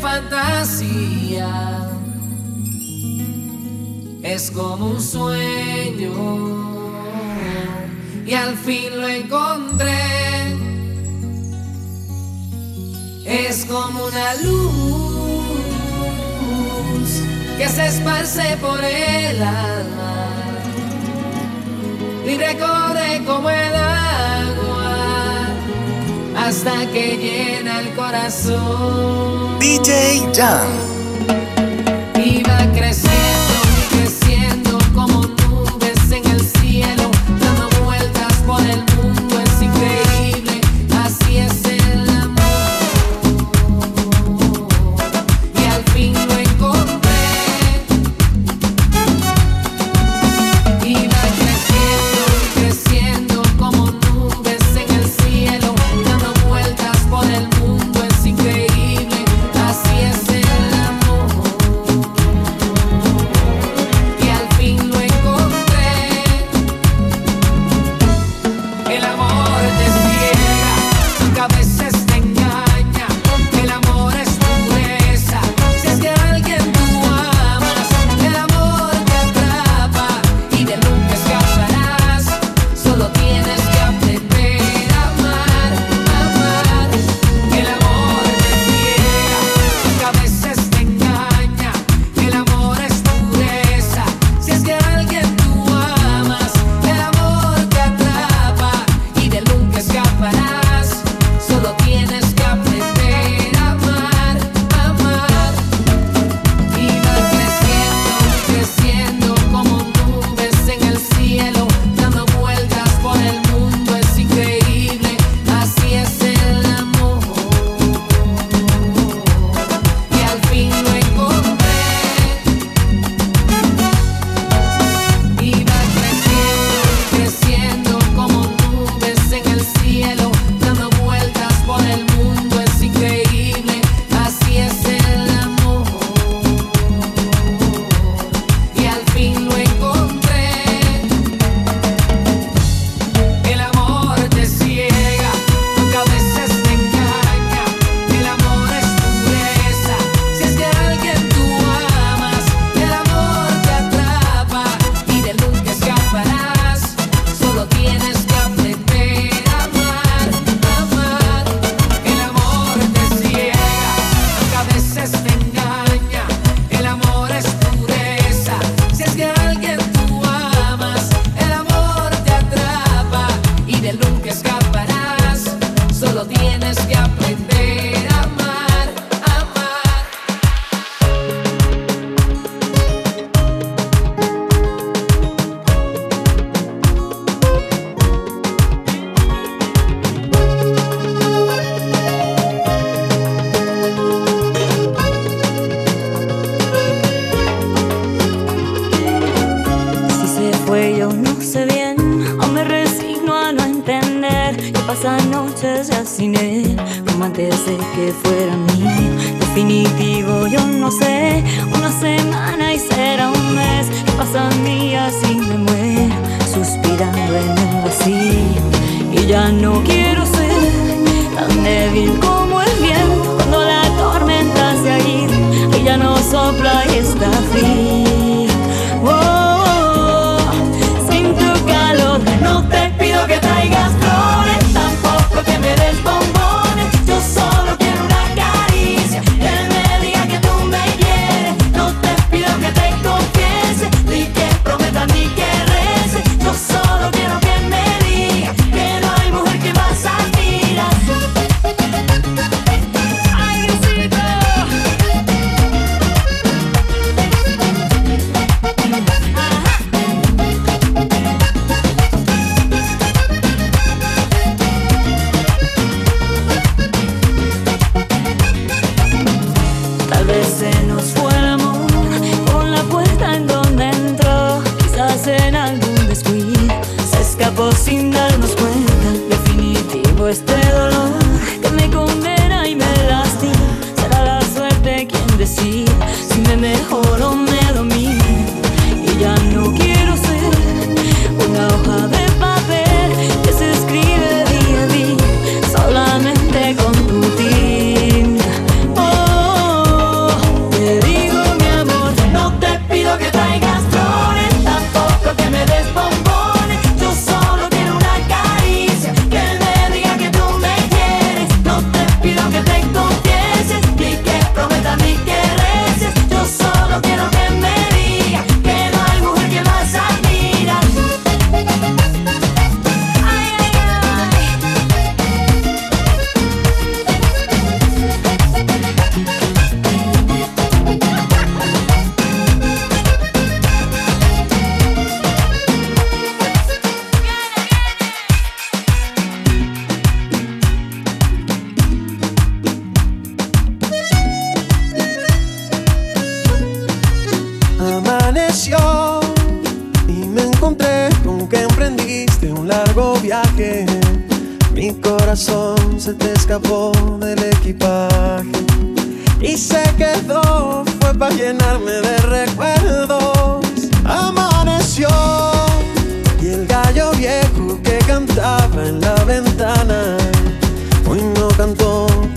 fantasía. Es como un sueño. Y al fin lo encontré. Es como una luz que se esparce por el alma. Y recorre como el agua hasta que llena el corazón. DJ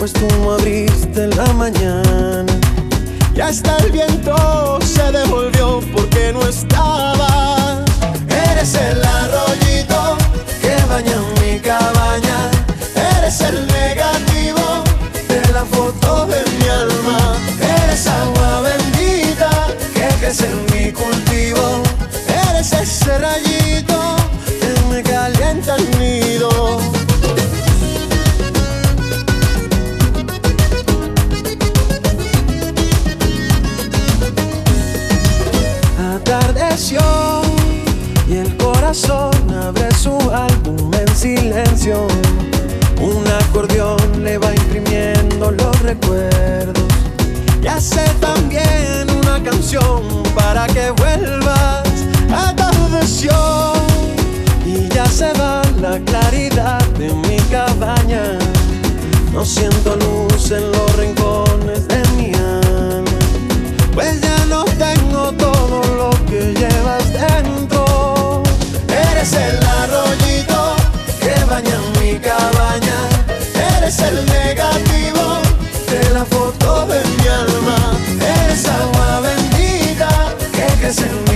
pues tú me abriste en la mañana. Y hasta el viento se devolvió porque no estaba. Eres el arroyito que baña mi cabaña. Eres el negativo de la foto de mi alma. Eres agua bendita que crece en mi cultivo. Eres ese rayito Un acordeón le va imprimiendo los recuerdos. Y hace también una canción para que vuelvas a atardeció. Y ya se va la claridad de mi cabaña. No siento luz en los rincones de mi alma. Pues ya no tengo todo lo que llevas dentro. Eres el árbol dancing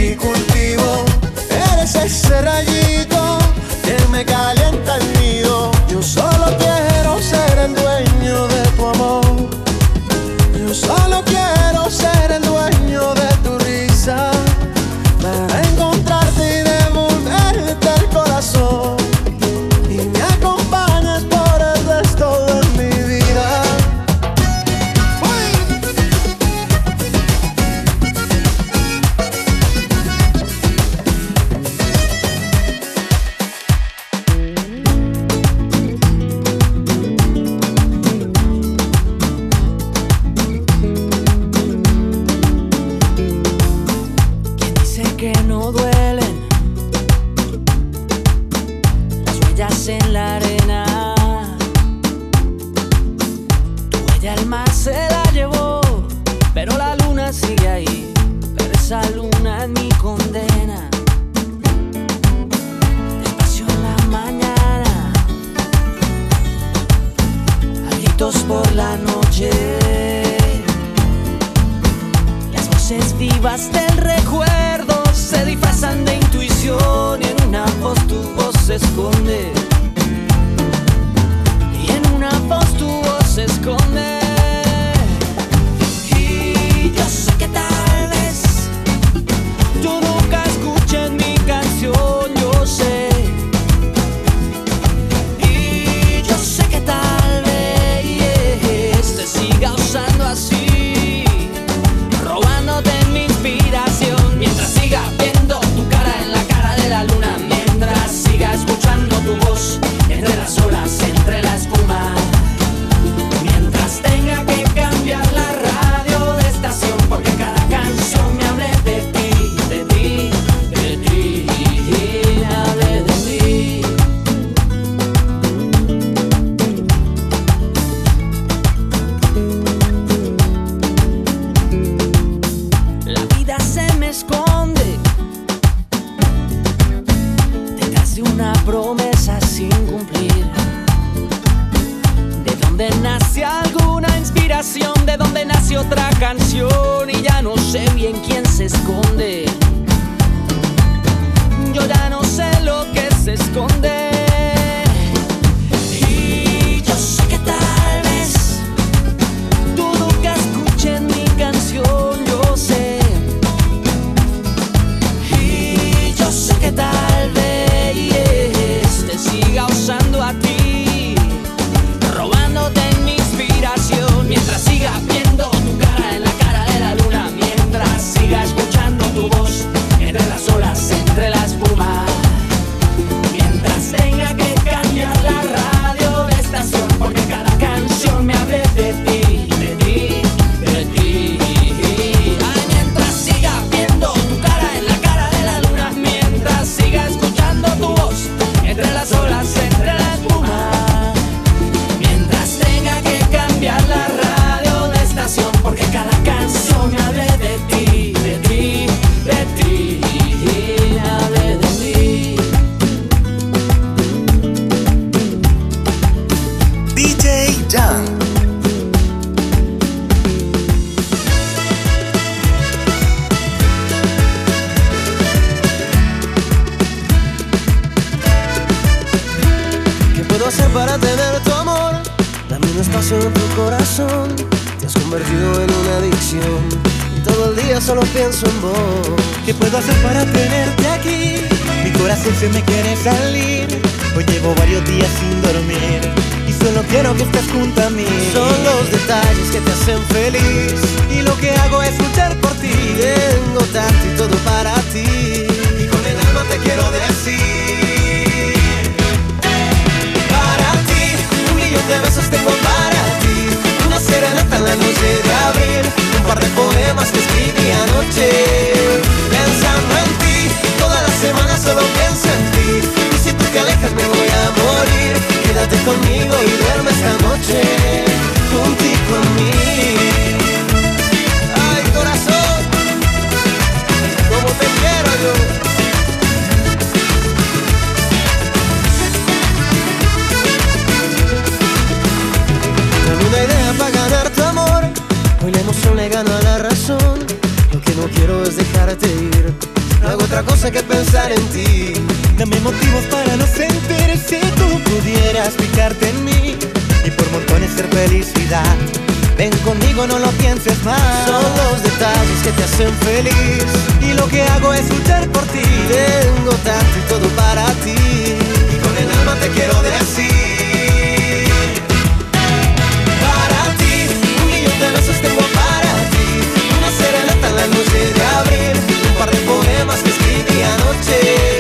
y por montones ser felicidad. Ven conmigo, no lo pienses más. Son los detalles que te hacen feliz. Y lo que hago es luchar por ti. Tengo tanto y todo para ti. Y con el alma te quiero decir. Para ti, un millón de besos tengo para ti. Una serenata en la noche de abril. Un par de poemas que escribí anoche.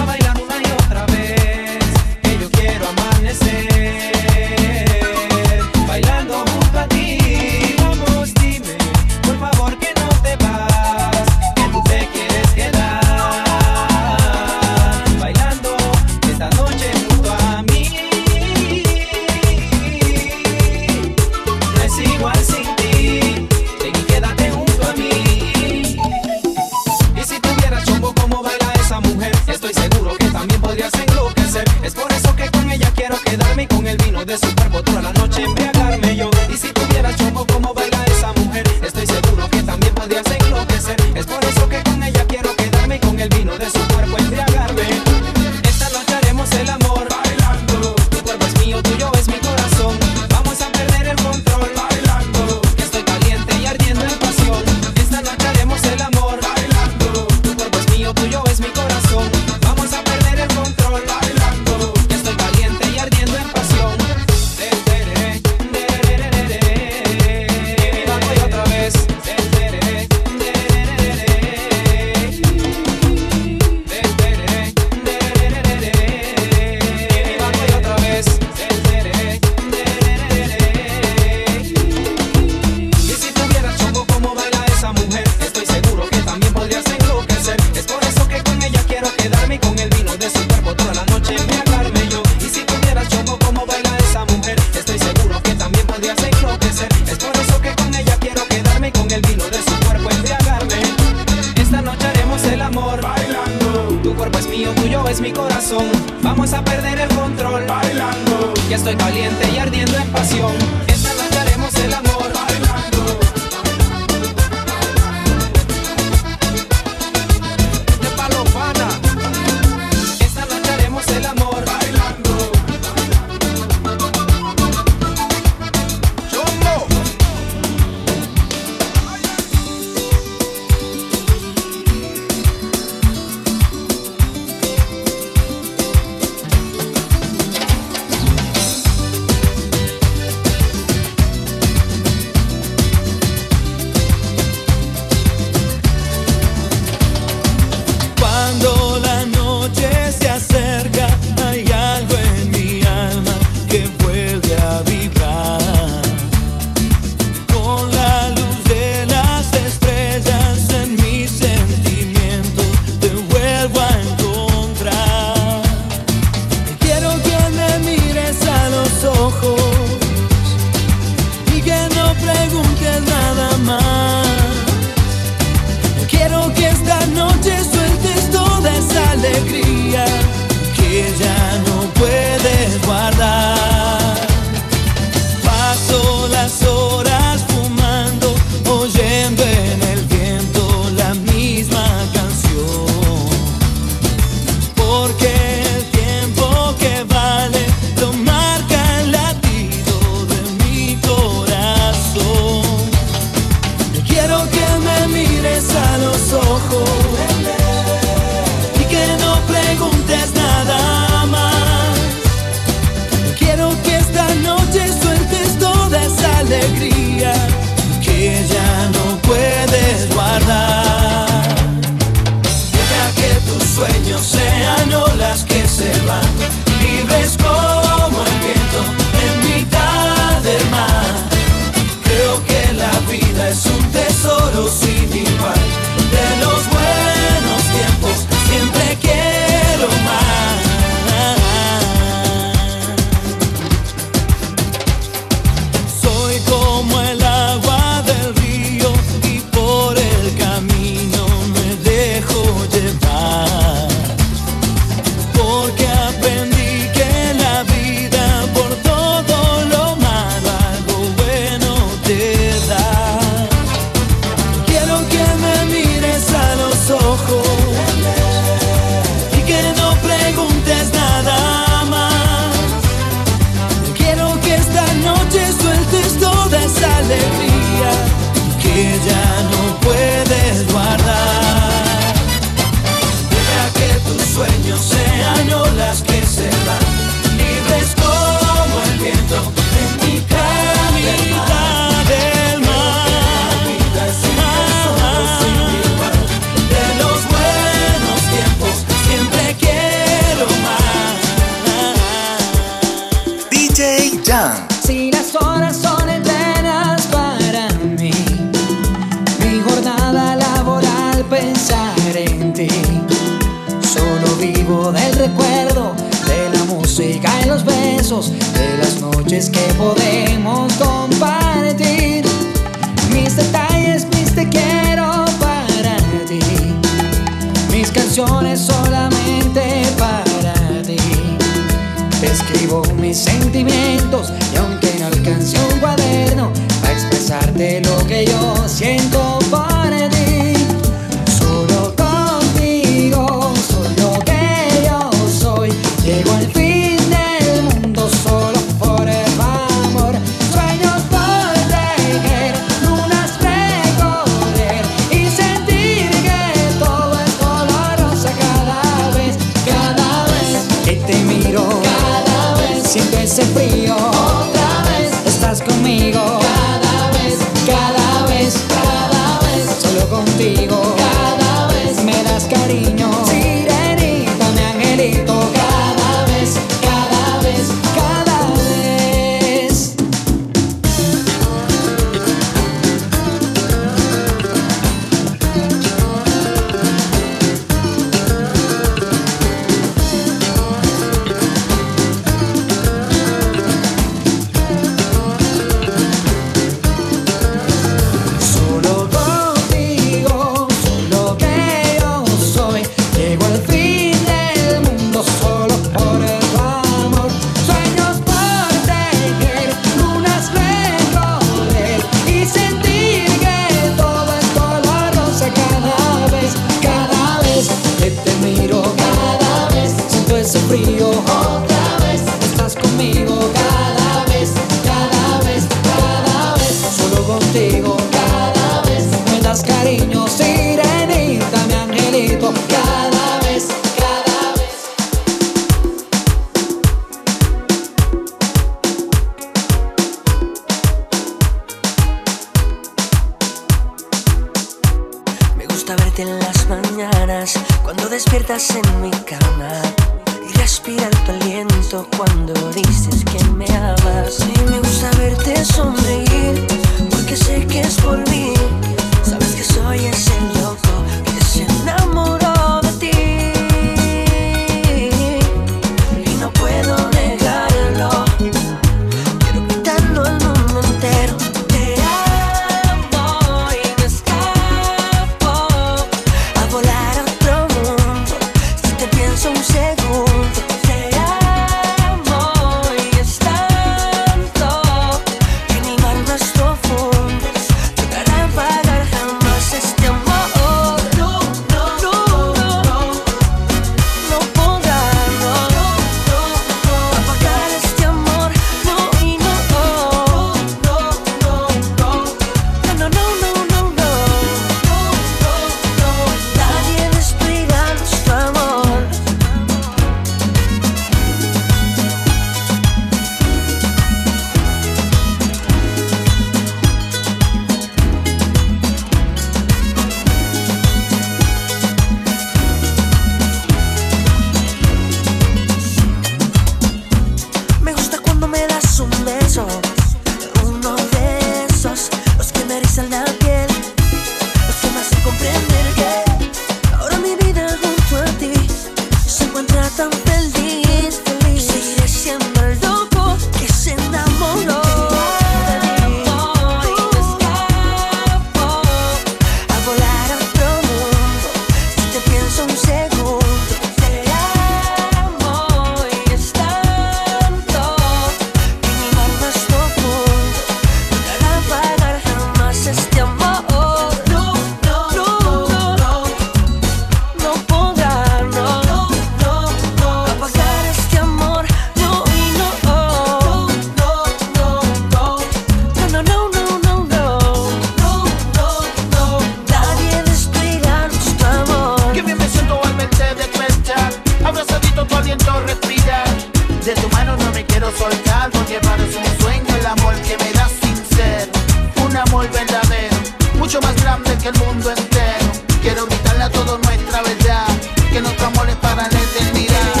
mucho más grande que el mundo entero. Quiero gritarle a todos nuestra verdad, que nuestro amor es para la eternidad.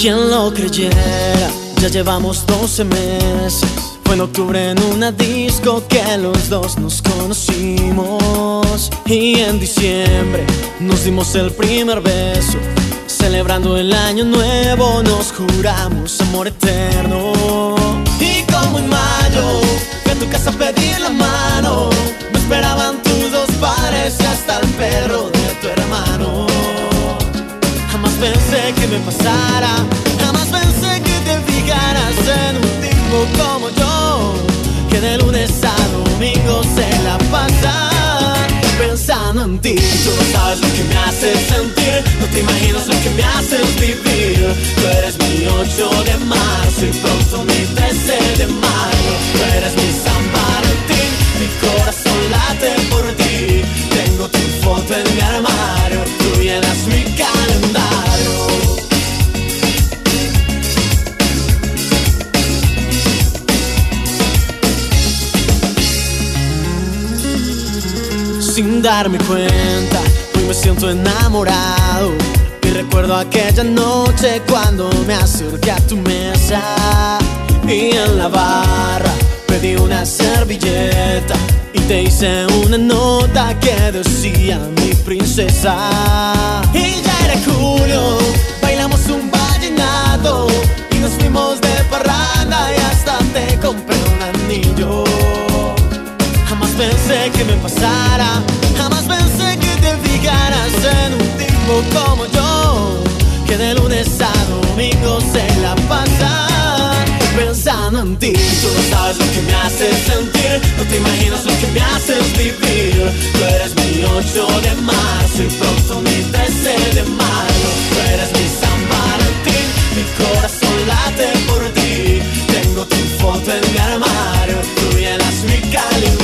¿Quién lo creyera? Ya llevamos 12 meses. Fue en octubre en una disco que los dos nos conocimos. Y en diciembre nos dimos el primer beso. Celebrando el año nuevo nos juramos amor eterno. Y como en mayo, que a tu casa pedí la mano, me esperaban tus dos pares y hasta el perro me pasara, jamás pensé que te fijaras en un tipo como yo, que de lunes a domingo se la pasa pensando en ti. Tú no sabes lo que me haces sentir, no te imaginas lo que me haces vivir. Tú eres mi 8 de marzo y pronto mi 13 de mayo. Tú eres mi San Valentín, mi corazón late por ti. Tengo tu foto en mi armario, sin darme cuenta. Hoy me siento enamorado y recuerdo aquella noche cuando me acerqué a tu mesa y en la barra pedí una servilleta y te hice una nota que decía mi princesa. Que me pasara, jamás pensé que te fijaras en un tipo como yo, que de lunes a domingo se la pasa pensando en ti. Tú no sabes lo que me haces sentir, no te imaginas lo que me haces vivir. Tú eres mi 8 de marzo y pronto mi 13 de mayo. Tú eres mi San Valentín, mi corazón late por ti. Tengo tu foto en mi armario, tú llenas mi calendario.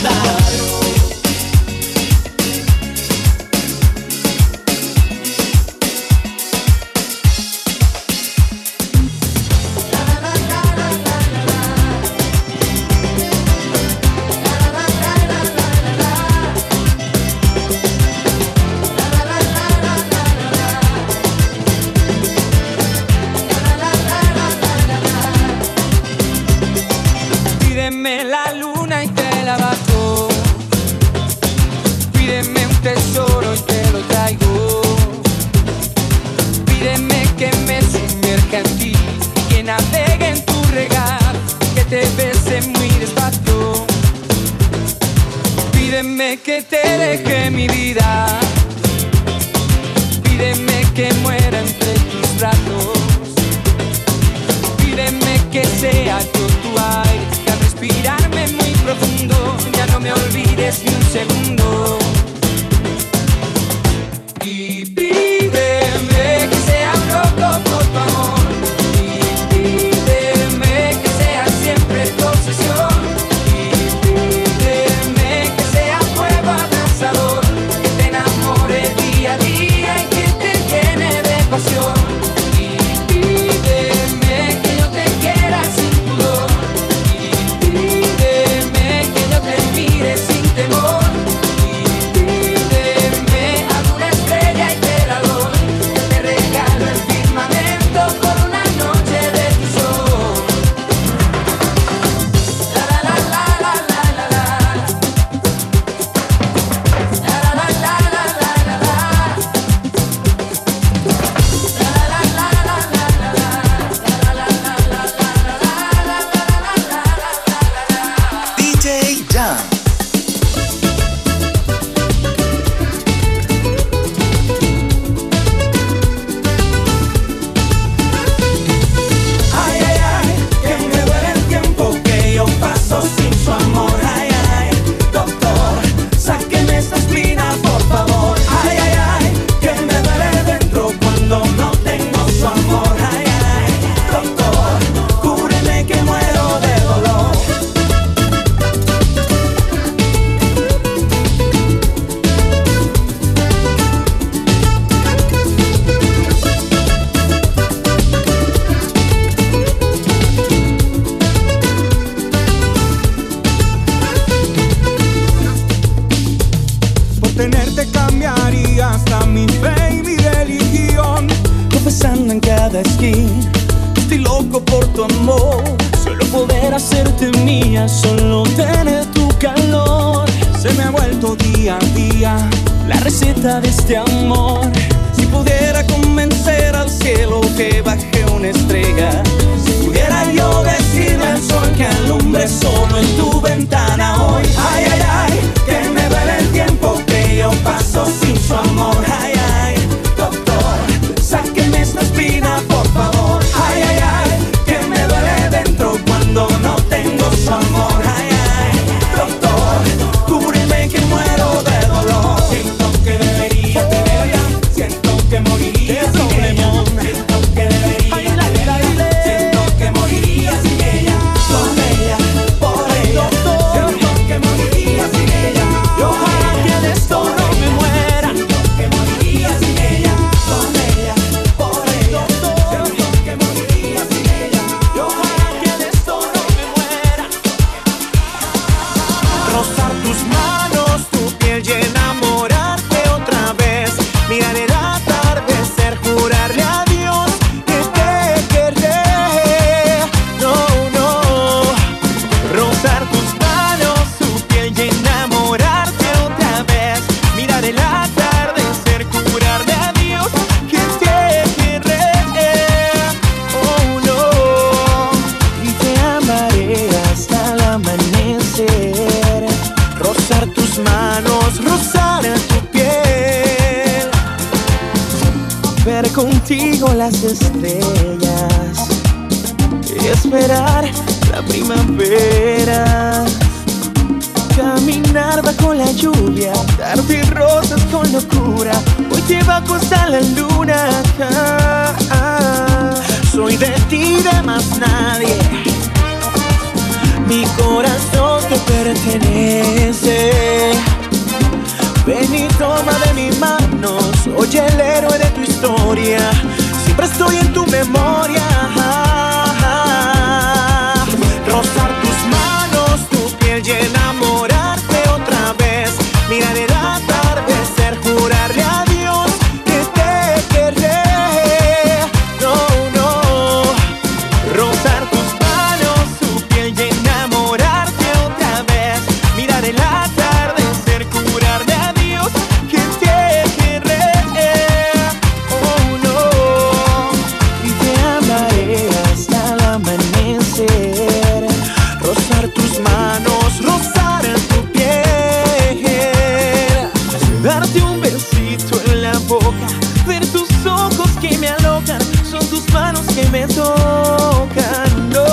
darte un besito en la boca, ver tus ojos que me alocan, son tus manos que me tocan, no.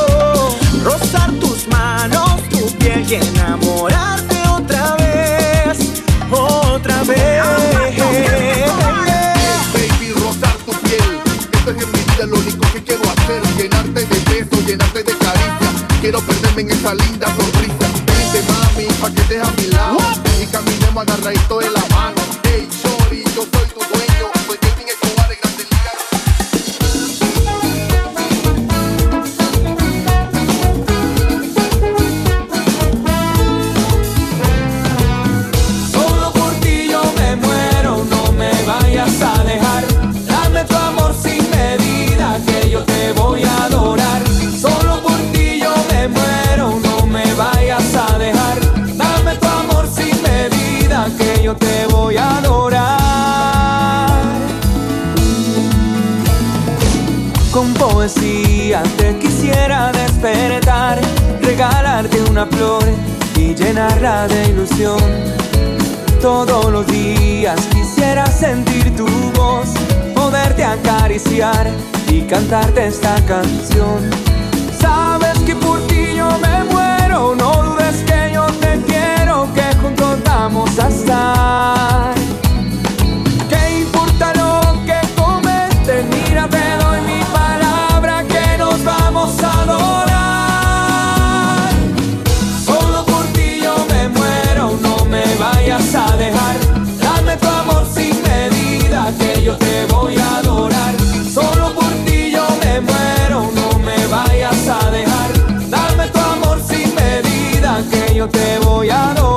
Rozar tus manos, tu piel y enamorarte otra vez, otra vez. Baby, rozar tu piel, esto es en mi vida lo único que quiero hacer, llenarte de besos, llenarte de caricias, quiero perderme en esa linda sonrisa. Dice mami, pa' que estés a mi lado, y caminemos agarraditos y cantarte esta canción. 予定をやろう。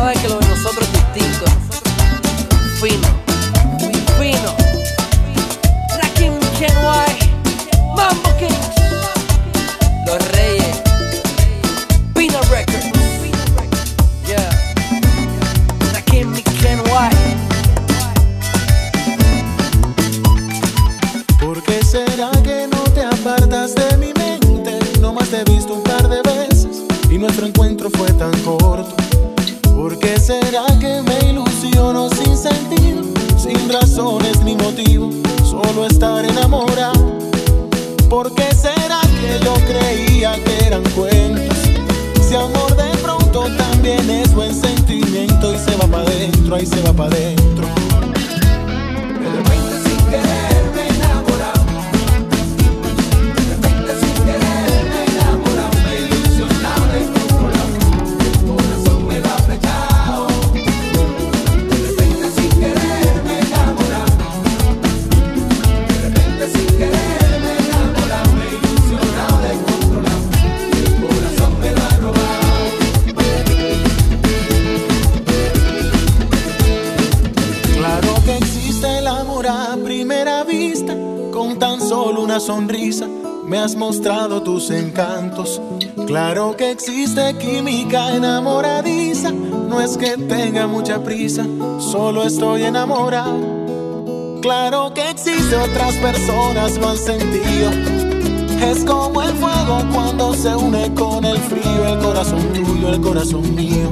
sabes que lo de nosotros es distinto. Fino, muy fino. Rakim Kenway, Mambo King. adentro ahí se va para adentro. Claro que existe química enamoradiza, no es que tenga mucha prisa, solo estoy enamorado. Claro que existe, otras personas lo han sentido. Es como el fuego cuando se une con el frío, el corazón tuyo, el corazón mío.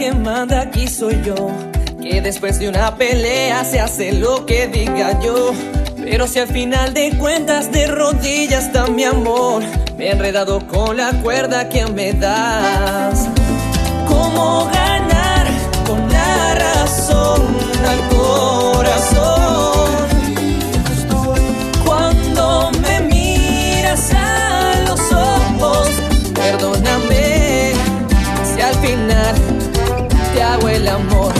que manda aquí soy yo. Que después de una pelea se hace lo que diga yo. Pero si al final de cuentas de rodillas está mi amor, me he enredado con la cuerda que me das. ¿Cómo ganar con la razón al corazón? hago el amor.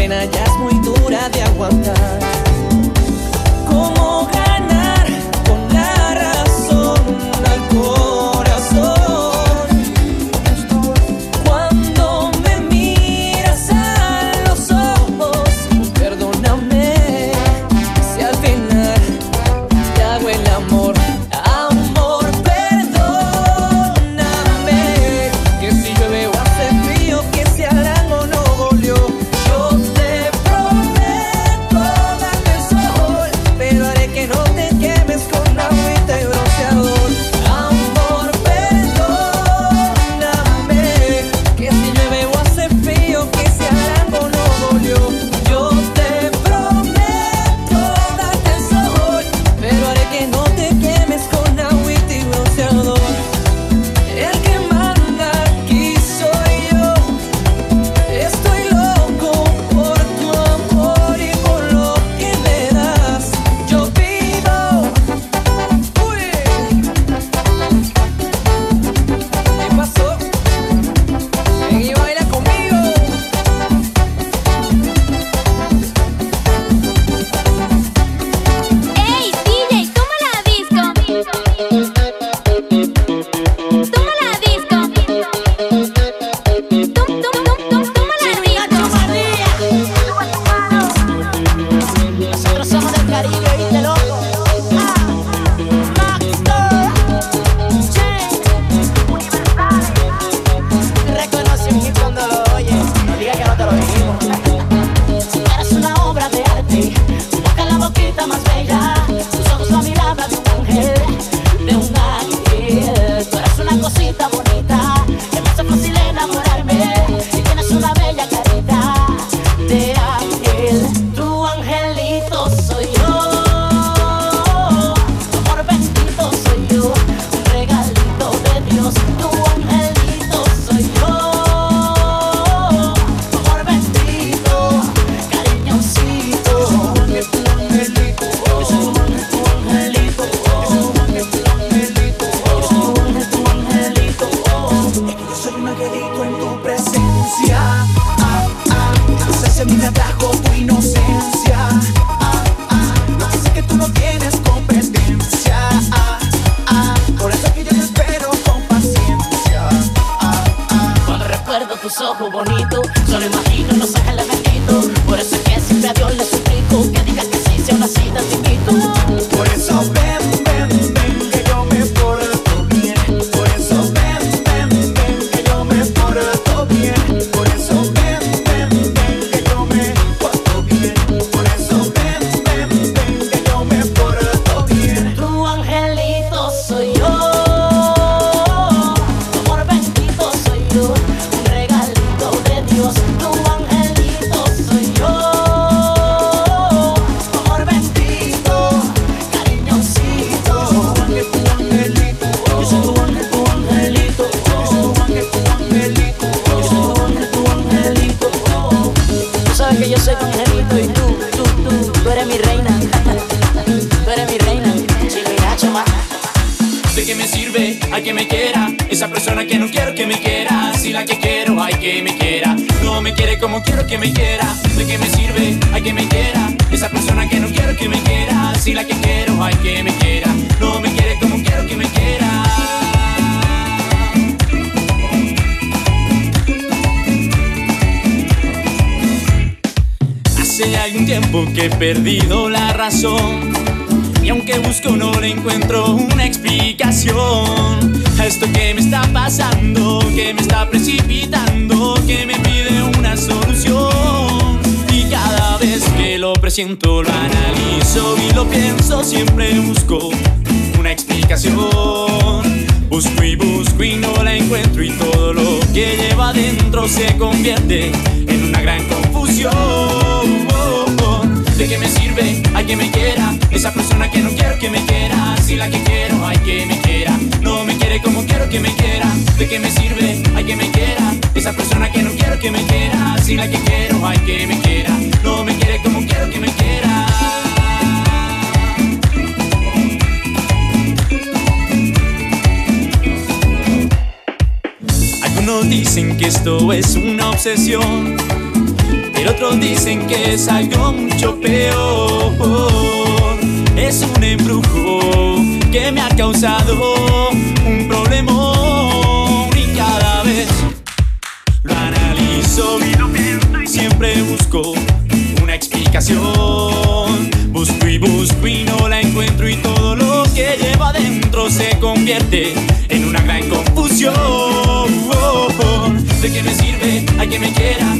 pena ya es muy dura de aguantar. Como quiero que me quiera. ¿De qué me sirve? Hay que me quiera. Esa persona que no quiero que me quiera. Si la que quiero, hay que me quiera. No me quiere como quiero que me quiera. Hace algún tiempo que he perdido la razón Y aunque busco no le encuentro una explicación esto que me está pasando, que me está precipitando Que me pide una solución Y cada vez que lo presiento lo analizo y lo pienso Siempre busco una explicación Busco y busco y no la encuentro y todo lo que lleva adentro se convierte en una gran confusión. ¿De qué me sirve? Hay que me quiera. Esa persona que no quiero que me quiera. Si la que quiero, hay que me quiera. Como quiero que me quiera. ¿De qué me sirve? Hay que me quiera. Esa persona que no quiero que me quiera. Si la que quiero, hay que me quiera. No me quiere como quiero que me quiera. Algunos dicen que esto es una obsesión, pero otros dicen que es algo mucho peor. Es un embrujo que me ha causado problemón y cada vez lo analizo y lo pienso y siempre busco una explicación. Busco y busco y no la encuentro y todo lo que lleva adentro se convierte en una gran confusión. ¿De qué me sirve? Hay que me quiera.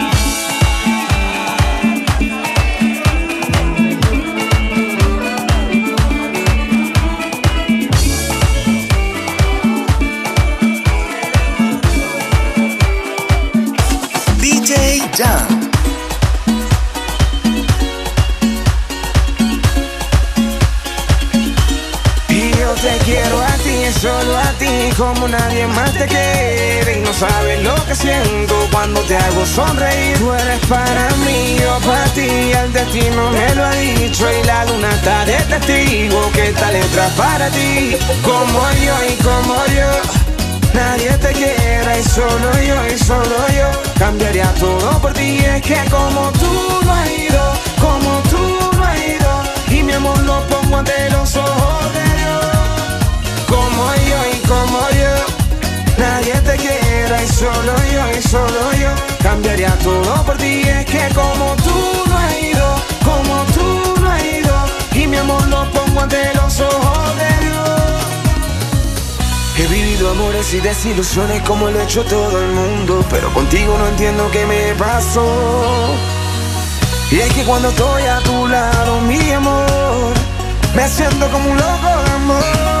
Como nadie más te quiere. Y no sabes lo que siento cuando te hago sonreír. Tú eres para mí, yo para ti, el destino me lo ha dicho. Y la luna está de testigo que esta letra para ti. Como yo y como yo. Nadie te quiera y solo yo y solo yo Cambiaría todo por ti Es que como tú no has ido Como tú no has ido Y mi amor lo pongo ante los ojos de Dios Como yo como yo. Nadie te quiera y solo yo y solo yo. Cambiaría todo por ti Es que como tú no has ido Como tú no has ido. Y mi amor lo pongo ante los ojos de Dios. He vivido amores y desilusiones como lo ha hecho todo el mundo. Pero contigo no entiendo qué me pasó. Y es que cuando estoy a tu lado, mi amor Me siento como un loco de amor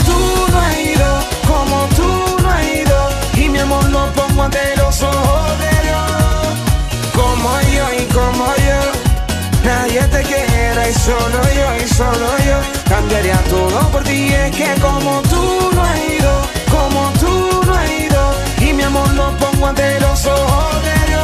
solo yo y solo yo Cambiaría todo por ti Es que como tú no has ido Como tú no has ido Y mi amor lo pongo ante los ojos de Dios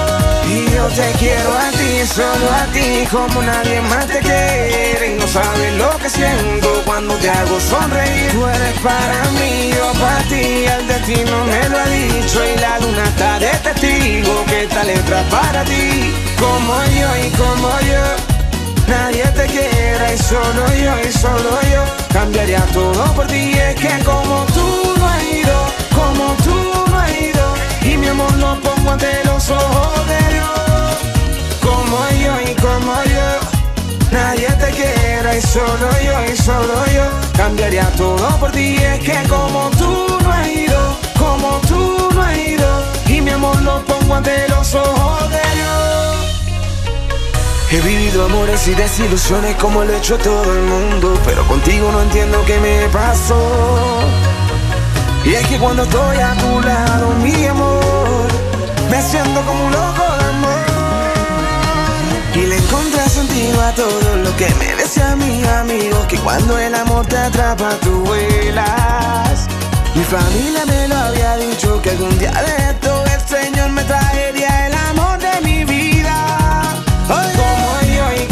y yo te quiero a ti, solo a ti, como nadie más te quiere. Y no sabes lo que siento cuando te hago sonreír. Tú eres para mí, yo para ti, el destino me lo ha dicho. Y la luna está de testigo que esta letra para ti. Como yo y como yo. Nadie te quiera solo yo y solo yo. Cambiaría todo por ti Es que como tú no has ido Como tú no has ido. Y mi amor lo pongo ante los ojos de Dios. Como yo y como yo. Nadie te quiera y solo yo y solo yo. Cambiaría todo por ti Es que como tú no has ido Como tú no has ido. Y mi amor lo pongo ante los ojos de Dios He vivido amores y desilusiones como lo ha hecho todo el mundo, pero contigo no entiendo qué me pasó. Y es que cuando estoy a tu lado, mi amor, me siento como un loco de amor. Y le encontré sentido a todo lo que me decía mi amigo, que cuando el amor te atrapa, tú vuelas. Mi familia me lo había dicho que algún día de esto el Señor me traería el amor de mi vida.